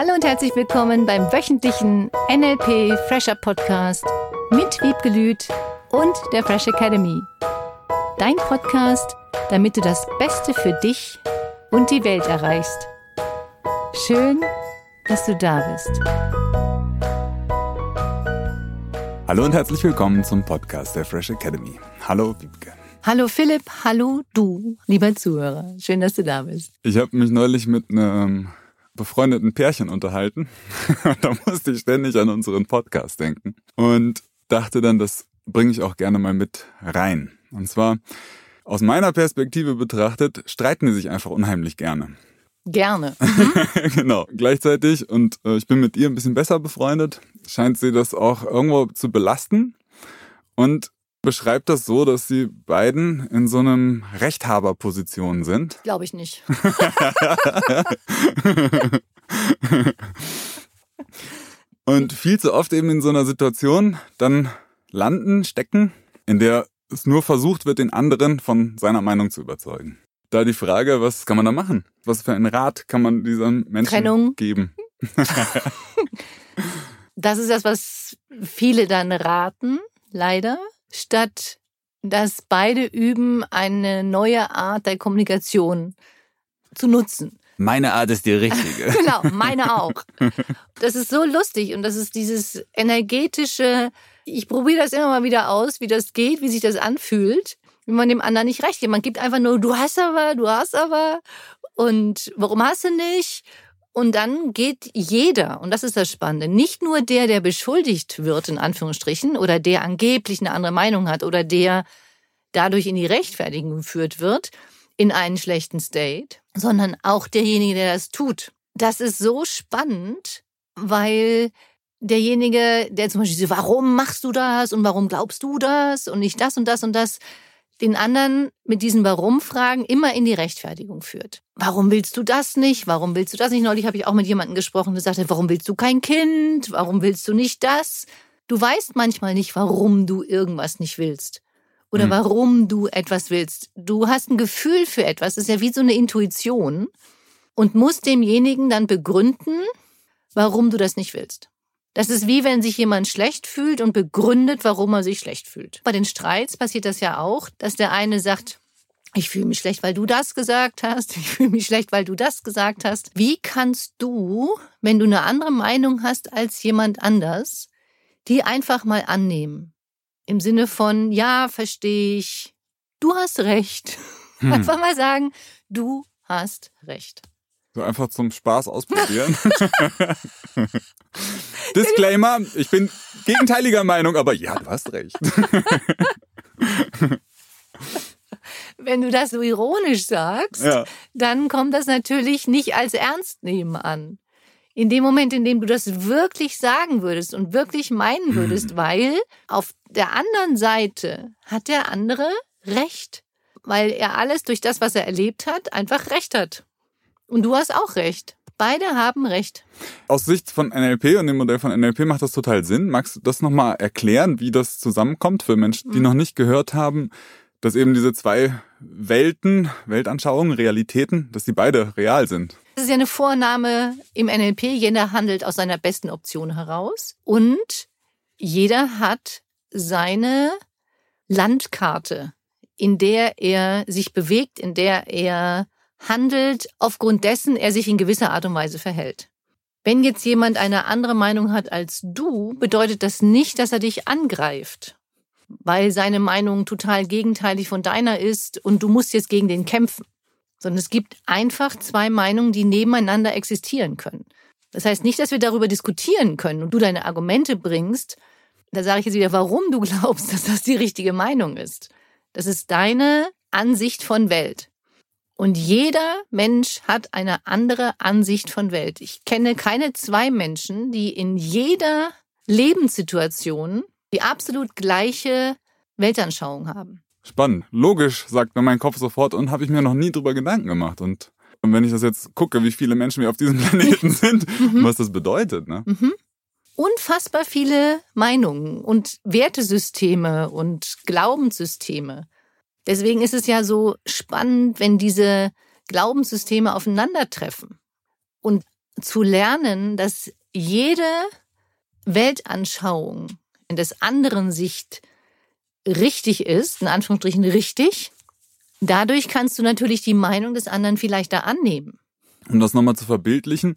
Hallo und herzlich willkommen beim wöchentlichen NLP Fresher Podcast mit Wiebke Lüth und der Fresh Academy. Dein Podcast, damit du das Beste für dich und die Welt erreichst. Schön, dass du da bist. Hallo und herzlich willkommen zum Podcast der Fresh Academy. Hallo Wiebke. Hallo Philipp, hallo du, lieber Zuhörer. Schön, dass du da bist. Ich habe mich neulich mit einem befreundeten Pärchen unterhalten. da musste ich ständig an unseren Podcast denken und dachte dann, das bringe ich auch gerne mal mit rein. Und zwar aus meiner Perspektive betrachtet, streiten die sich einfach unheimlich gerne. Gerne. Mhm. genau. Gleichzeitig, und äh, ich bin mit ihr ein bisschen besser befreundet, scheint sie das auch irgendwo zu belasten und beschreibt das so, dass sie beiden in so einem Rechthaberposition sind. Glaube ich nicht. und viel zu oft eben in so einer Situation dann landen, stecken, in der es nur versucht wird, den anderen von seiner Meinung zu überzeugen. Da die Frage, was kann man da machen? Was für einen Rat kann man diesen Menschen Trennung. geben? das ist das, was viele dann raten, leider statt dass beide üben, eine neue Art der Kommunikation zu nutzen. Meine Art ist die richtige. genau, meine auch. Das ist so lustig und das ist dieses energetische, ich probiere das immer mal wieder aus, wie das geht, wie sich das anfühlt, wenn man dem anderen nicht recht gibt. Man gibt einfach nur, du hast aber, du hast aber und warum hast du nicht? Und dann geht jeder, und das ist das Spannende, nicht nur der, der beschuldigt wird, in Anführungsstrichen, oder der angeblich eine andere Meinung hat, oder der dadurch in die Rechtfertigung geführt wird, in einen schlechten State, sondern auch derjenige, der das tut. Das ist so spannend, weil derjenige, der zum Beispiel warum machst du das und warum glaubst du das und nicht das und das und das, den anderen mit diesen Warum-Fragen immer in die Rechtfertigung führt. Warum willst du das nicht? Warum willst du das nicht? Neulich habe ich auch mit jemandem gesprochen, der sagte, warum willst du kein Kind? Warum willst du nicht das? Du weißt manchmal nicht, warum du irgendwas nicht willst. Oder hm. warum du etwas willst. Du hast ein Gefühl für etwas. Das ist ja wie so eine Intuition. Und musst demjenigen dann begründen, warum du das nicht willst. Das ist wie wenn sich jemand schlecht fühlt und begründet, warum er sich schlecht fühlt. Bei den Streits passiert das ja auch, dass der eine sagt, ich fühle mich schlecht, weil du das gesagt hast. Ich fühle mich schlecht, weil du das gesagt hast. Wie kannst du, wenn du eine andere Meinung hast als jemand anders, die einfach mal annehmen? Im Sinne von, ja, verstehe ich, du hast recht. Hm. Einfach mal sagen, du hast recht. So einfach zum Spaß ausprobieren. Disclaimer, ich bin gegenteiliger Meinung, aber ja, du hast recht. Wenn du das so ironisch sagst, ja. dann kommt das natürlich nicht als ernst nehmen an. In dem Moment, in dem du das wirklich sagen würdest und wirklich meinen würdest, hm. weil auf der anderen Seite hat der andere Recht, weil er alles durch das, was er erlebt hat, einfach Recht hat. Und du hast auch Recht. Beide haben recht. Aus Sicht von NLP und dem Modell von NLP macht das total Sinn. Magst du das nochmal erklären, wie das zusammenkommt für Menschen, die mhm. noch nicht gehört haben, dass eben diese zwei Welten, Weltanschauungen, Realitäten, dass die beide real sind? Das ist ja eine Vorname im NLP. Jeder handelt aus seiner besten Option heraus. Und jeder hat seine Landkarte, in der er sich bewegt, in der er handelt, aufgrund dessen er sich in gewisser Art und Weise verhält. Wenn jetzt jemand eine andere Meinung hat als du, bedeutet das nicht, dass er dich angreift, weil seine Meinung total gegenteilig von deiner ist und du musst jetzt gegen den kämpfen. Sondern es gibt einfach zwei Meinungen, die nebeneinander existieren können. Das heißt nicht, dass wir darüber diskutieren können und du deine Argumente bringst. Da sage ich jetzt wieder, warum du glaubst, dass das die richtige Meinung ist. Das ist deine Ansicht von Welt. Und jeder Mensch hat eine andere Ansicht von Welt. Ich kenne keine zwei Menschen, die in jeder Lebenssituation die absolut gleiche Weltanschauung haben. Spannend. Logisch, sagt mir mein Kopf sofort und habe ich mir noch nie drüber Gedanken gemacht. Und, und wenn ich das jetzt gucke, wie viele Menschen wir auf diesem Planeten sind, mhm. was das bedeutet. Ne? Mhm. Unfassbar viele Meinungen und Wertesysteme und Glaubenssysteme. Deswegen ist es ja so spannend, wenn diese Glaubenssysteme aufeinandertreffen. Und zu lernen, dass jede Weltanschauung in des anderen Sicht richtig ist, in Anführungsstrichen richtig, dadurch kannst du natürlich die Meinung des anderen vielleicht da annehmen. Um das nochmal zu verbildlichen,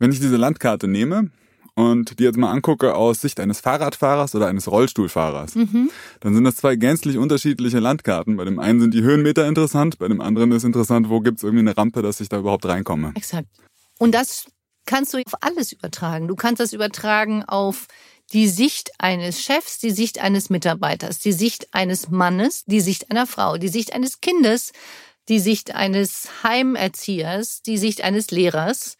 wenn ich diese Landkarte nehme und die jetzt mal angucke aus Sicht eines Fahrradfahrers oder eines Rollstuhlfahrers, mhm. dann sind das zwei gänzlich unterschiedliche Landkarten. Bei dem einen sind die Höhenmeter interessant, bei dem anderen ist interessant, wo gibt es irgendwie eine Rampe, dass ich da überhaupt reinkomme. Exakt. Und das kannst du auf alles übertragen. Du kannst das übertragen auf die Sicht eines Chefs, die Sicht eines Mitarbeiters, die Sicht eines Mannes, die Sicht einer Frau, die Sicht eines Kindes, die Sicht eines Heimerziehers, die Sicht eines Lehrers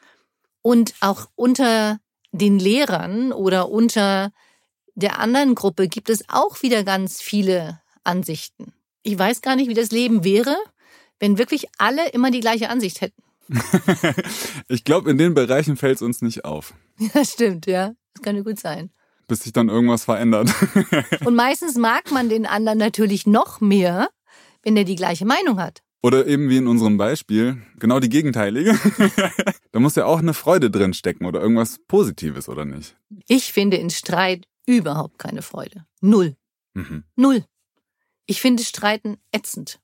und auch unter den Lehrern oder unter der anderen Gruppe gibt es auch wieder ganz viele Ansichten. Ich weiß gar nicht, wie das Leben wäre, wenn wirklich alle immer die gleiche Ansicht hätten. ich glaube, in den Bereichen fällt es uns nicht auf. Ja, stimmt, ja. Das kann ja gut sein. Bis sich dann irgendwas verändert. Und meistens mag man den anderen natürlich noch mehr, wenn er die gleiche Meinung hat. Oder eben wie in unserem Beispiel, genau die gegenteilige. da muss ja auch eine Freude drin stecken oder irgendwas Positives, oder nicht? Ich finde in Streit überhaupt keine Freude. Null. Mhm. Null. Ich finde Streiten ätzend.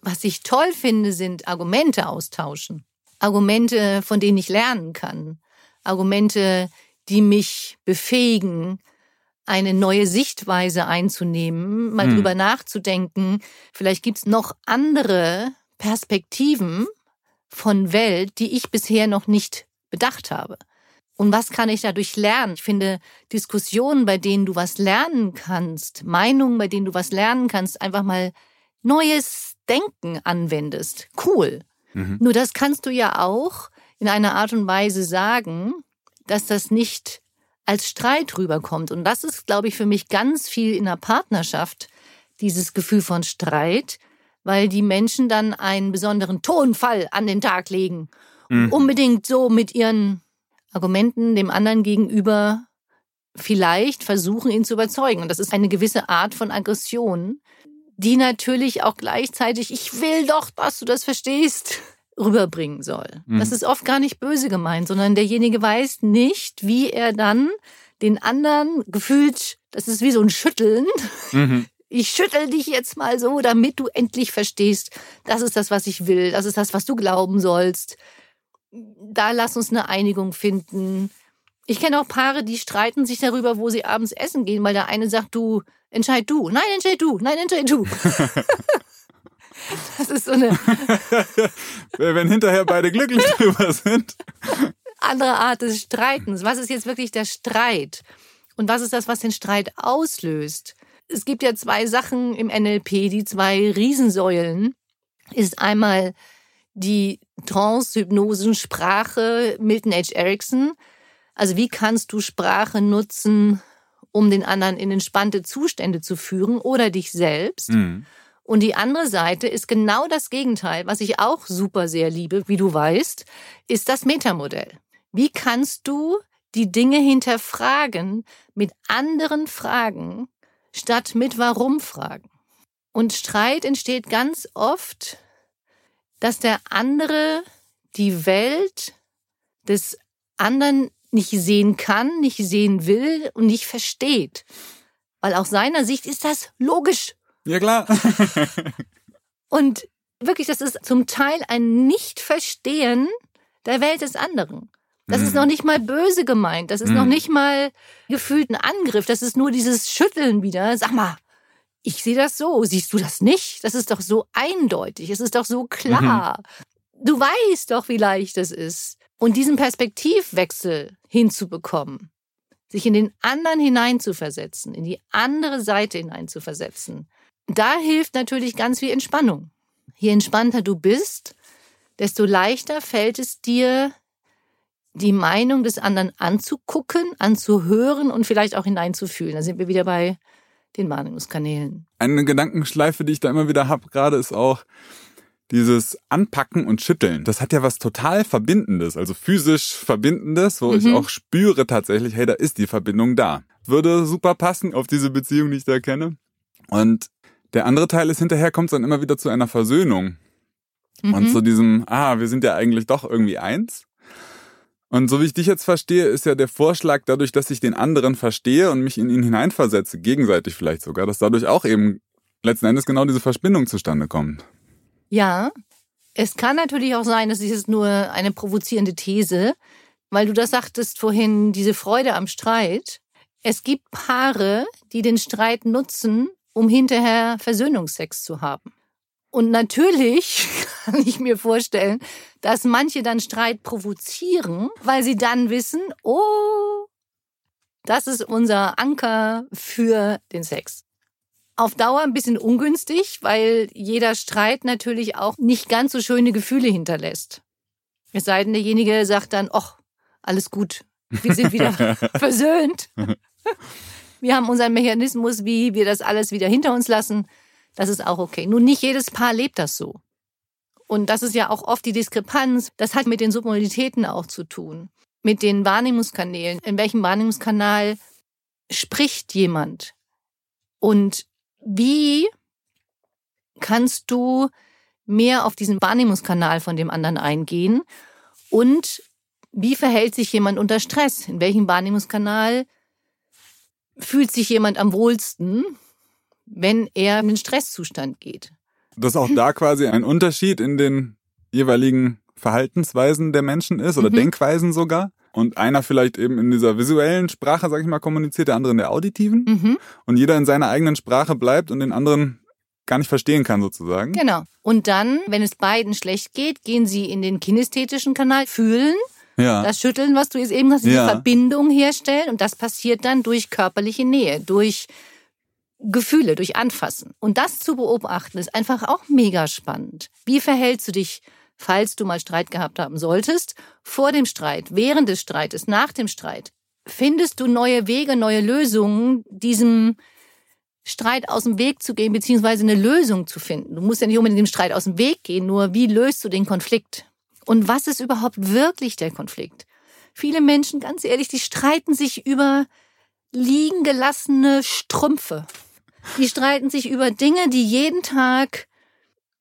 Was ich toll finde, sind Argumente austauschen. Argumente, von denen ich lernen kann. Argumente, die mich befähigen, eine neue Sichtweise einzunehmen, mal hm. drüber nachzudenken. Vielleicht gibt's noch andere Perspektiven von Welt, die ich bisher noch nicht bedacht habe. Und was kann ich dadurch lernen? Ich finde Diskussionen, bei denen du was lernen kannst, Meinungen, bei denen du was lernen kannst, einfach mal neues Denken anwendest. Cool. Mhm. Nur das kannst du ja auch in einer Art und Weise sagen, dass das nicht als Streit rüberkommt. Und das ist, glaube ich, für mich ganz viel in der Partnerschaft, dieses Gefühl von Streit, weil die Menschen dann einen besonderen Tonfall an den Tag legen. Mhm. Unbedingt so mit ihren Argumenten dem anderen gegenüber vielleicht versuchen, ihn zu überzeugen. Und das ist eine gewisse Art von Aggression, die natürlich auch gleichzeitig, ich will doch, dass du das verstehst, rüberbringen soll. Mhm. Das ist oft gar nicht böse gemeint, sondern derjenige weiß nicht, wie er dann den anderen gefühlt, das ist wie so ein Schütteln. Mhm. Ich schüttel dich jetzt mal so, damit du endlich verstehst, das ist das, was ich will, das ist das, was du glauben sollst. Da lass uns eine Einigung finden. Ich kenne auch Paare, die streiten sich darüber, wo sie abends essen gehen, weil der eine sagt, du, entscheid du. Nein, entscheid du. Nein, entscheid du. Das ist so eine. Wenn hinterher beide glücklich drüber sind. Andere Art des Streitens. Was ist jetzt wirklich der Streit? Und was ist das, was den Streit auslöst? Es gibt ja zwei Sachen im NLP, die zwei Riesensäulen. Ist einmal die Trance-Hypnosen Sprache Milton H. Erickson. Also wie kannst du Sprache nutzen, um den anderen in entspannte Zustände zu führen oder dich selbst? Mhm. Und die andere Seite ist genau das Gegenteil, was ich auch super sehr liebe, wie du weißt, ist das Metamodell. Wie kannst du die Dinge hinterfragen mit anderen Fragen statt mit Warum Fragen? Und Streit entsteht ganz oft, dass der andere die Welt des anderen nicht sehen kann, nicht sehen will und nicht versteht. Weil aus seiner Sicht ist das logisch ja, klar. und wirklich, das ist zum Teil ein Nicht-Verstehen der Welt des anderen. Das mhm. ist noch nicht mal böse gemeint. Das ist mhm. noch nicht mal gefühlt ein Angriff. Das ist nur dieses Schütteln wieder. Sag mal, ich sehe das so. Siehst du das nicht? Das ist doch so eindeutig. Es ist doch so klar. Mhm. Du weißt doch, wie leicht es ist. Und diesen Perspektivwechsel hinzubekommen, sich in den anderen hineinzuversetzen, in die andere Seite hineinzuversetzen, da hilft natürlich ganz viel Entspannung. Je entspannter du bist, desto leichter fällt es dir, die Meinung des anderen anzugucken, anzuhören und vielleicht auch hineinzufühlen. Da sind wir wieder bei den Wahrnehmungskanälen. Eine Gedankenschleife, die ich da immer wieder habe, gerade ist auch dieses Anpacken und Schütteln. Das hat ja was total Verbindendes, also physisch Verbindendes, wo mhm. ich auch spüre tatsächlich, hey, da ist die Verbindung da. Würde super passen auf diese Beziehung, die ich da kenne. Und der andere Teil ist hinterher kommt es dann immer wieder zu einer Versöhnung. Mhm. Und zu diesem, ah, wir sind ja eigentlich doch irgendwie eins. Und so wie ich dich jetzt verstehe, ist ja der Vorschlag dadurch, dass ich den anderen verstehe und mich in ihn hineinversetze, gegenseitig vielleicht sogar, dass dadurch auch eben letzten Endes genau diese Verbindung zustande kommt. Ja, es kann natürlich auch sein, dass ist nur eine provozierende These, weil du das sagtest vorhin, diese Freude am Streit. Es gibt Paare, die den Streit nutzen, um hinterher Versöhnungsex zu haben. Und natürlich kann ich mir vorstellen, dass manche dann Streit provozieren, weil sie dann wissen, oh, das ist unser Anker für den Sex. Auf Dauer ein bisschen ungünstig, weil jeder Streit natürlich auch nicht ganz so schöne Gefühle hinterlässt. Es sei denn, derjenige sagt dann, ach, alles gut, wir sind wieder versöhnt. Wir haben unseren Mechanismus, wie wir das alles wieder hinter uns lassen. Das ist auch okay. Nun, nicht jedes Paar lebt das so. Und das ist ja auch oft die Diskrepanz. Das hat mit den Submodalitäten auch zu tun. Mit den Wahrnehmungskanälen. In welchem Wahrnehmungskanal spricht jemand? Und wie kannst du mehr auf diesen Wahrnehmungskanal von dem anderen eingehen? Und wie verhält sich jemand unter Stress? In welchem Wahrnehmungskanal fühlt sich jemand am wohlsten? wenn er in den Stresszustand geht. Dass auch da quasi ein Unterschied in den jeweiligen Verhaltensweisen der Menschen ist oder mhm. Denkweisen sogar. Und einer vielleicht eben in dieser visuellen Sprache, sag ich mal, kommuniziert, der andere in der auditiven. Mhm. Und jeder in seiner eigenen Sprache bleibt und den anderen gar nicht verstehen kann sozusagen. Genau. Und dann, wenn es beiden schlecht geht, gehen sie in den kinästhetischen Kanal, fühlen ja. das Schütteln, was du jetzt eben hast, diese ja. Verbindung herstellen. Und das passiert dann durch körperliche Nähe, durch Gefühle, durch Anfassen. Und das zu beobachten, ist einfach auch mega spannend. Wie verhältst du dich, falls du mal Streit gehabt haben solltest, vor dem Streit, während des Streites, nach dem Streit? Findest du neue Wege, neue Lösungen, diesem Streit aus dem Weg zu gehen, beziehungsweise eine Lösung zu finden? Du musst ja nicht unbedingt dem Streit aus dem Weg gehen, nur wie löst du den Konflikt? Und was ist überhaupt wirklich der Konflikt? Viele Menschen, ganz ehrlich, die streiten sich über liegen gelassene Strümpfe. Die streiten sich über Dinge, die jeden Tag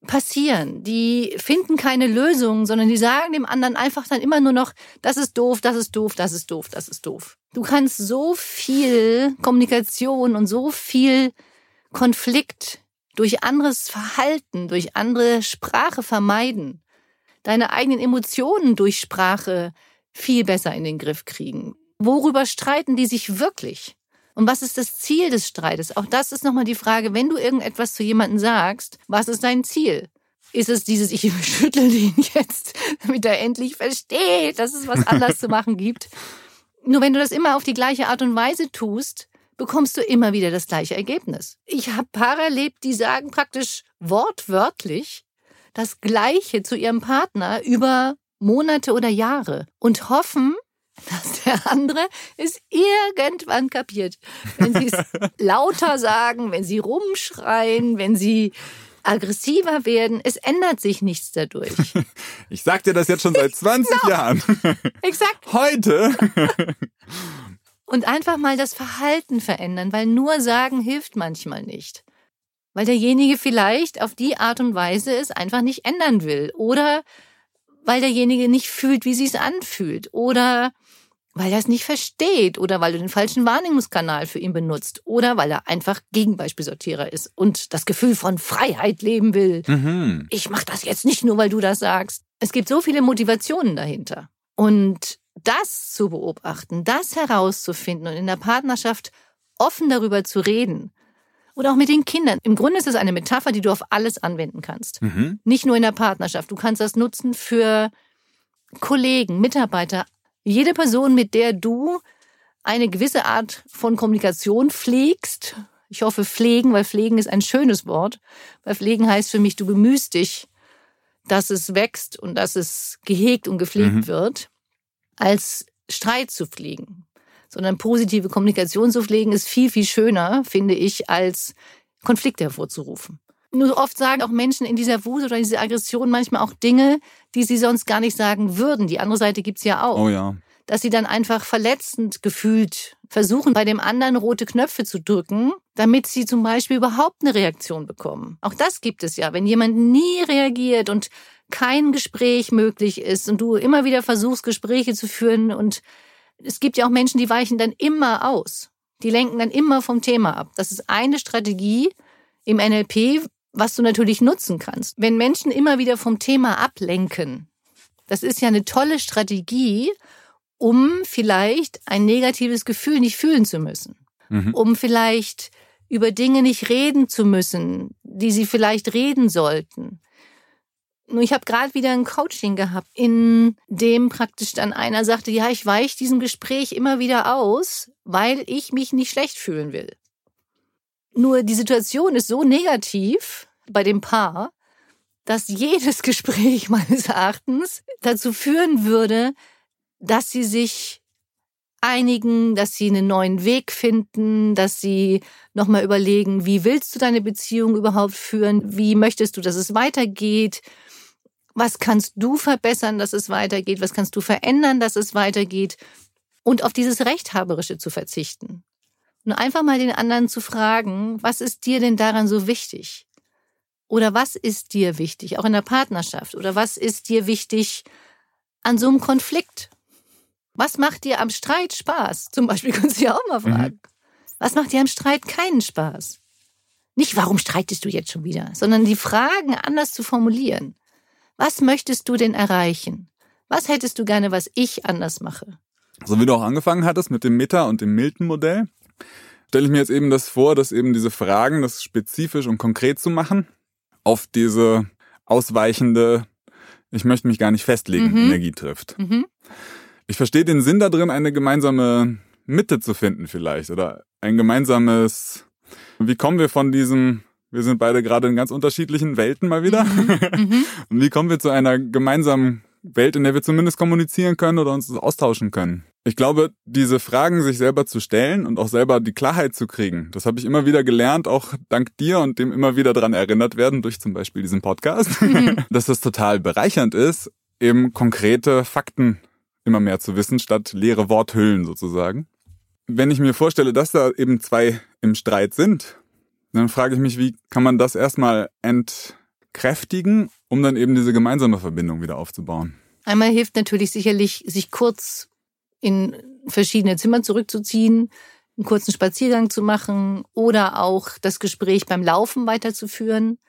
passieren. Die finden keine Lösung, sondern die sagen dem anderen einfach dann immer nur noch, das ist doof, das ist doof, das ist doof, das ist doof. Du kannst so viel Kommunikation und so viel Konflikt durch anderes Verhalten, durch andere Sprache vermeiden. Deine eigenen Emotionen durch Sprache viel besser in den Griff kriegen. Worüber streiten die sich wirklich? Und was ist das Ziel des Streites? Auch das ist nochmal die Frage, wenn du irgendetwas zu jemandem sagst, was ist dein Ziel? Ist es dieses, ich schüttel ihn jetzt, damit er endlich versteht, dass es was anders zu machen gibt? Nur wenn du das immer auf die gleiche Art und Weise tust, bekommst du immer wieder das gleiche Ergebnis. Ich habe Paare erlebt, die sagen praktisch wortwörtlich das Gleiche zu ihrem Partner über Monate oder Jahre und hoffen, dass der andere es irgendwann kapiert. Wenn sie es lauter sagen, wenn sie rumschreien, wenn sie aggressiver werden, es ändert sich nichts dadurch. Ich sag dir das jetzt schon seit 20 genau. Jahren. Exakt. Heute. Und einfach mal das Verhalten verändern, weil nur sagen hilft manchmal nicht. Weil derjenige vielleicht auf die Art und Weise es einfach nicht ändern will. Oder weil derjenige nicht fühlt, wie sie es anfühlt. Oder weil er es nicht versteht oder weil du den falschen Wahrnehmungskanal für ihn benutzt oder weil er einfach Gegenbeispielsortierer ist und das Gefühl von Freiheit leben will. Mhm. Ich mache das jetzt nicht nur, weil du das sagst. Es gibt so viele Motivationen dahinter. Und das zu beobachten, das herauszufinden und in der Partnerschaft offen darüber zu reden oder auch mit den Kindern. Im Grunde ist es eine Metapher, die du auf alles anwenden kannst. Mhm. Nicht nur in der Partnerschaft. Du kannst das nutzen für Kollegen, Mitarbeiter, jede Person, mit der du eine gewisse Art von Kommunikation pflegst, ich hoffe pflegen, weil pflegen ist ein schönes Wort, weil pflegen heißt für mich, du bemühst dich, dass es wächst und dass es gehegt und gepflegt mhm. wird, als Streit zu pflegen. Sondern positive Kommunikation zu pflegen ist viel, viel schöner, finde ich, als Konflikte hervorzurufen. Nur oft sagen auch Menschen in dieser Wut oder dieser Aggression manchmal auch Dinge, die sie sonst gar nicht sagen würden. Die andere Seite gibt's ja auch. Oh ja. Dass sie dann einfach verletzend gefühlt versuchen, bei dem anderen rote Knöpfe zu drücken, damit sie zum Beispiel überhaupt eine Reaktion bekommen. Auch das gibt es ja. Wenn jemand nie reagiert und kein Gespräch möglich ist und du immer wieder versuchst, Gespräche zu führen und es gibt ja auch Menschen, die weichen dann immer aus. Die lenken dann immer vom Thema ab. Das ist eine Strategie im NLP, was du natürlich nutzen kannst. Wenn Menschen immer wieder vom Thema ablenken, das ist ja eine tolle Strategie, um vielleicht ein negatives Gefühl nicht fühlen zu müssen. Mhm. Um vielleicht über Dinge nicht reden zu müssen, die sie vielleicht reden sollten. Nur ich habe gerade wieder ein Coaching gehabt, in dem praktisch dann einer sagte, ja, ich weiche diesem Gespräch immer wieder aus, weil ich mich nicht schlecht fühlen will. Nur die Situation ist so negativ bei dem Paar, dass jedes Gespräch meines Erachtens dazu führen würde, dass sie sich einigen, dass sie einen neuen Weg finden, dass sie nochmal überlegen, wie willst du deine Beziehung überhaupt führen? Wie möchtest du, dass es weitergeht? Was kannst du verbessern, dass es weitergeht? Was kannst du verändern, dass es weitergeht? Und auf dieses Rechthaberische zu verzichten. Und einfach mal den anderen zu fragen, was ist dir denn daran so wichtig? Oder was ist dir wichtig, auch in der Partnerschaft? Oder was ist dir wichtig an so einem Konflikt? Was macht dir am Streit Spaß? Zum Beispiel kannst du ja auch mal mhm. fragen. Mhm. Was macht dir am Streit keinen Spaß? Nicht, warum streitest du jetzt schon wieder, sondern die Fragen anders zu formulieren. Was möchtest du denn erreichen? Was hättest du gerne, was ich anders mache? So wie du auch angefangen hattest mit dem Meta- und dem Milton-Modell, stelle ich mir jetzt eben das vor, dass eben diese Fragen, das spezifisch und konkret zu machen, auf diese ausweichende, ich möchte mich gar nicht festlegen, mhm. Energie trifft. Mhm. Ich verstehe den Sinn da drin, eine gemeinsame Mitte zu finden vielleicht oder ein gemeinsames, wie kommen wir von diesem, wir sind beide gerade in ganz unterschiedlichen Welten mal wieder. Mhm. Und wie kommen wir zu einer gemeinsamen Welt, in der wir zumindest kommunizieren können oder uns austauschen können? Ich glaube, diese Fragen sich selber zu stellen und auch selber die Klarheit zu kriegen, das habe ich immer wieder gelernt, auch dank dir und dem immer wieder dran erinnert werden, durch zum Beispiel diesen Podcast, mhm. dass das total bereichernd ist, eben konkrete Fakten immer mehr zu wissen, statt leere Worthüllen sozusagen. Wenn ich mir vorstelle, dass da eben zwei im Streit sind, dann frage ich mich, wie kann man das erstmal entkräftigen, um dann eben diese gemeinsame Verbindung wieder aufzubauen? Einmal hilft natürlich sicherlich, sich kurz in verschiedene Zimmer zurückzuziehen, einen kurzen Spaziergang zu machen oder auch das Gespräch beim Laufen weiterzuführen.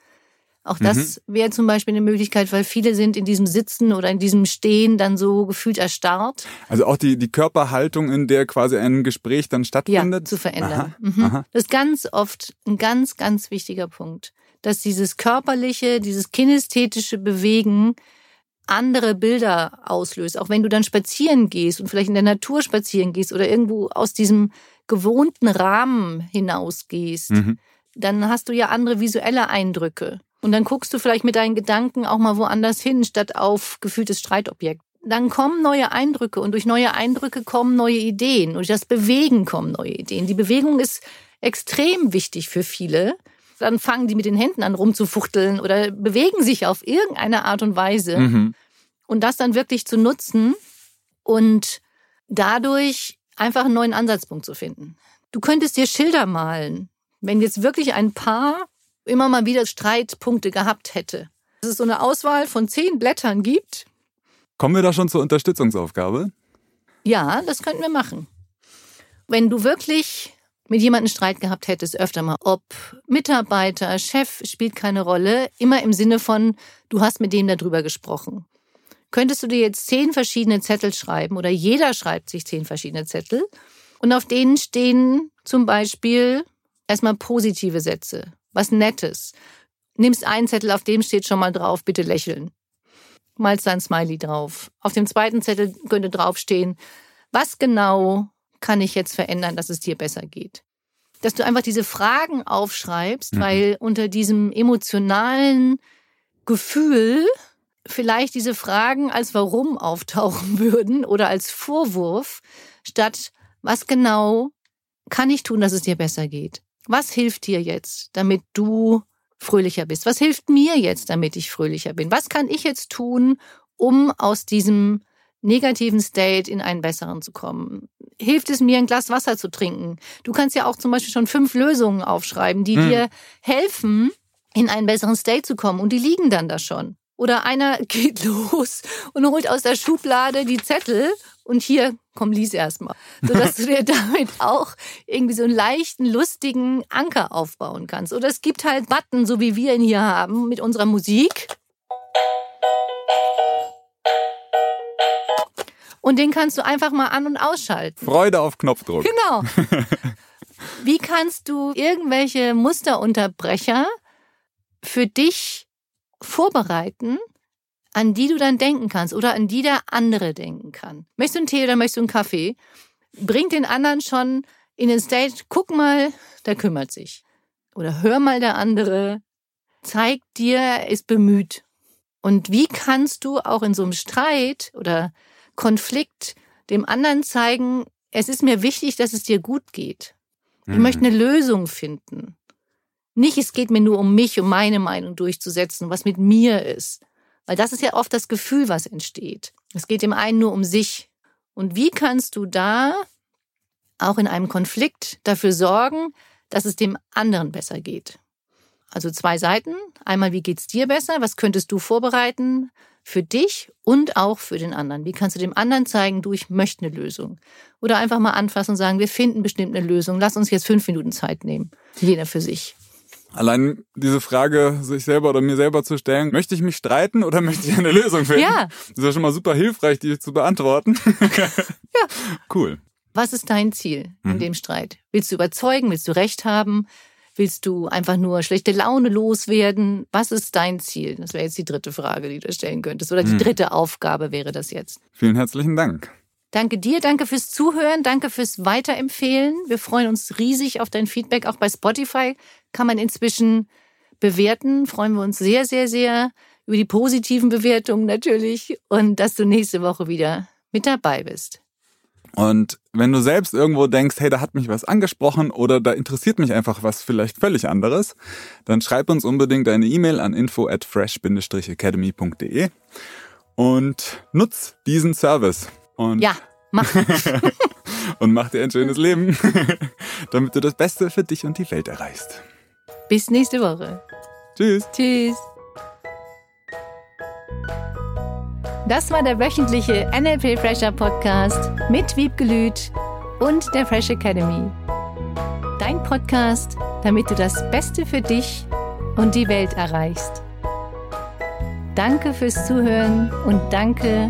Auch das mhm. wäre zum Beispiel eine Möglichkeit, weil viele sind in diesem Sitzen oder in diesem Stehen dann so gefühlt erstarrt. Also auch die, die Körperhaltung, in der quasi ein Gespräch dann stattfindet? Ja, zu verändern. Aha. Mhm. Aha. Das ist ganz oft ein ganz, ganz wichtiger Punkt, dass dieses körperliche, dieses kinästhetische Bewegen andere Bilder auslöst. Auch wenn du dann spazieren gehst und vielleicht in der Natur spazieren gehst oder irgendwo aus diesem gewohnten Rahmen hinausgehst, mhm. dann hast du ja andere visuelle Eindrücke. Und dann guckst du vielleicht mit deinen Gedanken auch mal woanders hin, statt auf gefühltes Streitobjekt. Dann kommen neue Eindrücke und durch neue Eindrücke kommen neue Ideen. Und durch das Bewegen kommen neue Ideen. Die Bewegung ist extrem wichtig für viele. Dann fangen die mit den Händen an rumzufuchteln oder bewegen sich auf irgendeine Art und Weise. Mhm. Und das dann wirklich zu nutzen und dadurch einfach einen neuen Ansatzpunkt zu finden. Du könntest dir Schilder malen. Wenn jetzt wirklich ein Paar immer mal wieder Streitpunkte gehabt hätte. Dass es so eine Auswahl von zehn Blättern gibt. Kommen wir da schon zur Unterstützungsaufgabe? Ja, das könnten wir machen. Wenn du wirklich mit jemandem Streit gehabt hättest, öfter mal, ob Mitarbeiter, Chef, spielt keine Rolle, immer im Sinne von, du hast mit dem darüber gesprochen. Könntest du dir jetzt zehn verschiedene Zettel schreiben oder jeder schreibt sich zehn verschiedene Zettel und auf denen stehen zum Beispiel erstmal positive Sätze was Nettes. Nimmst einen Zettel, auf dem steht schon mal drauf, bitte lächeln. Malst ein Smiley drauf. Auf dem zweiten Zettel könnte draufstehen, was genau kann ich jetzt verändern, dass es dir besser geht. Dass du einfach diese Fragen aufschreibst, mhm. weil unter diesem emotionalen Gefühl vielleicht diese Fragen als Warum auftauchen würden oder als Vorwurf, statt was genau kann ich tun, dass es dir besser geht. Was hilft dir jetzt, damit du fröhlicher bist? Was hilft mir jetzt, damit ich fröhlicher bin? Was kann ich jetzt tun, um aus diesem negativen State in einen besseren zu kommen? Hilft es mir, ein Glas Wasser zu trinken? Du kannst ja auch zum Beispiel schon fünf Lösungen aufschreiben, die hm. dir helfen, in einen besseren State zu kommen. Und die liegen dann da schon. Oder einer geht los und holt aus der Schublade die Zettel und hier, komm, lies erstmal. Sodass du dir damit auch irgendwie so einen leichten, lustigen Anker aufbauen kannst. Oder es gibt halt Button, so wie wir ihn hier haben, mit unserer Musik. Und den kannst du einfach mal an- und ausschalten. Freude auf Knopfdruck. Genau. Wie kannst du irgendwelche Musterunterbrecher für dich vorbereiten, an die du dann denken kannst oder an die der andere denken kann? Möchtest du einen Tee oder möchtest du einen Kaffee? Bring den anderen schon in den Stage, guck mal, der kümmert sich. Oder hör mal der andere, zeig dir, er ist bemüht. Und wie kannst du auch in so einem Streit oder Konflikt dem anderen zeigen, es ist mir wichtig, dass es dir gut geht. Ich Mhm. möchte eine Lösung finden. Nicht, es geht mir nur um mich, um meine Meinung durchzusetzen, was mit mir ist. Weil das ist ja oft das Gefühl, was entsteht. Es geht dem einen nur um sich. Und wie kannst du da auch in einem Konflikt dafür sorgen, dass es dem anderen besser geht? Also zwei Seiten. Einmal, wie geht's dir besser? Was könntest du vorbereiten für dich und auch für den anderen? Wie kannst du dem anderen zeigen, du, ich möchte eine Lösung? Oder einfach mal anfassen und sagen, wir finden bestimmt eine Lösung. Lass uns jetzt fünf Minuten Zeit nehmen. Jeder für sich. Allein diese Frage, sich selber oder mir selber zu stellen, möchte ich mich streiten oder möchte ich eine Lösung finden? Ja. Das ist ja schon mal super hilfreich, die zu beantworten. ja. Cool. Was ist dein Ziel in Mhm. dem Streit? Willst du überzeugen? Willst du Recht haben? Willst du einfach nur schlechte Laune loswerden? Was ist dein Ziel? Das wäre jetzt die dritte Frage, die du stellen könntest. Oder die Mhm. dritte Aufgabe wäre das jetzt. Vielen herzlichen Dank. Danke dir, danke fürs Zuhören, danke fürs Weiterempfehlen. Wir freuen uns riesig auf dein Feedback. Auch bei Spotify kann man inzwischen bewerten. Freuen wir uns sehr, sehr, sehr über die positiven Bewertungen natürlich und dass du nächste Woche wieder mit dabei bist. Und wenn du selbst irgendwo denkst, hey, da hat mich was angesprochen oder da interessiert mich einfach was vielleicht völlig anderes, dann schreib uns unbedingt eine E-Mail an info at fresh-academy.de und nutz diesen Service. Und, Ja, mach. und mach dir ein schönes Leben, damit du das Beste für dich und die Welt erreichst. Bis nächste Woche. Tschüss. Tschüss. Das war der wöchentliche NLP Fresher Podcast mit Wiebgelüt und der Fresh Academy. Dein Podcast, damit du das Beste für dich und die Welt erreichst. Danke fürs Zuhören und danke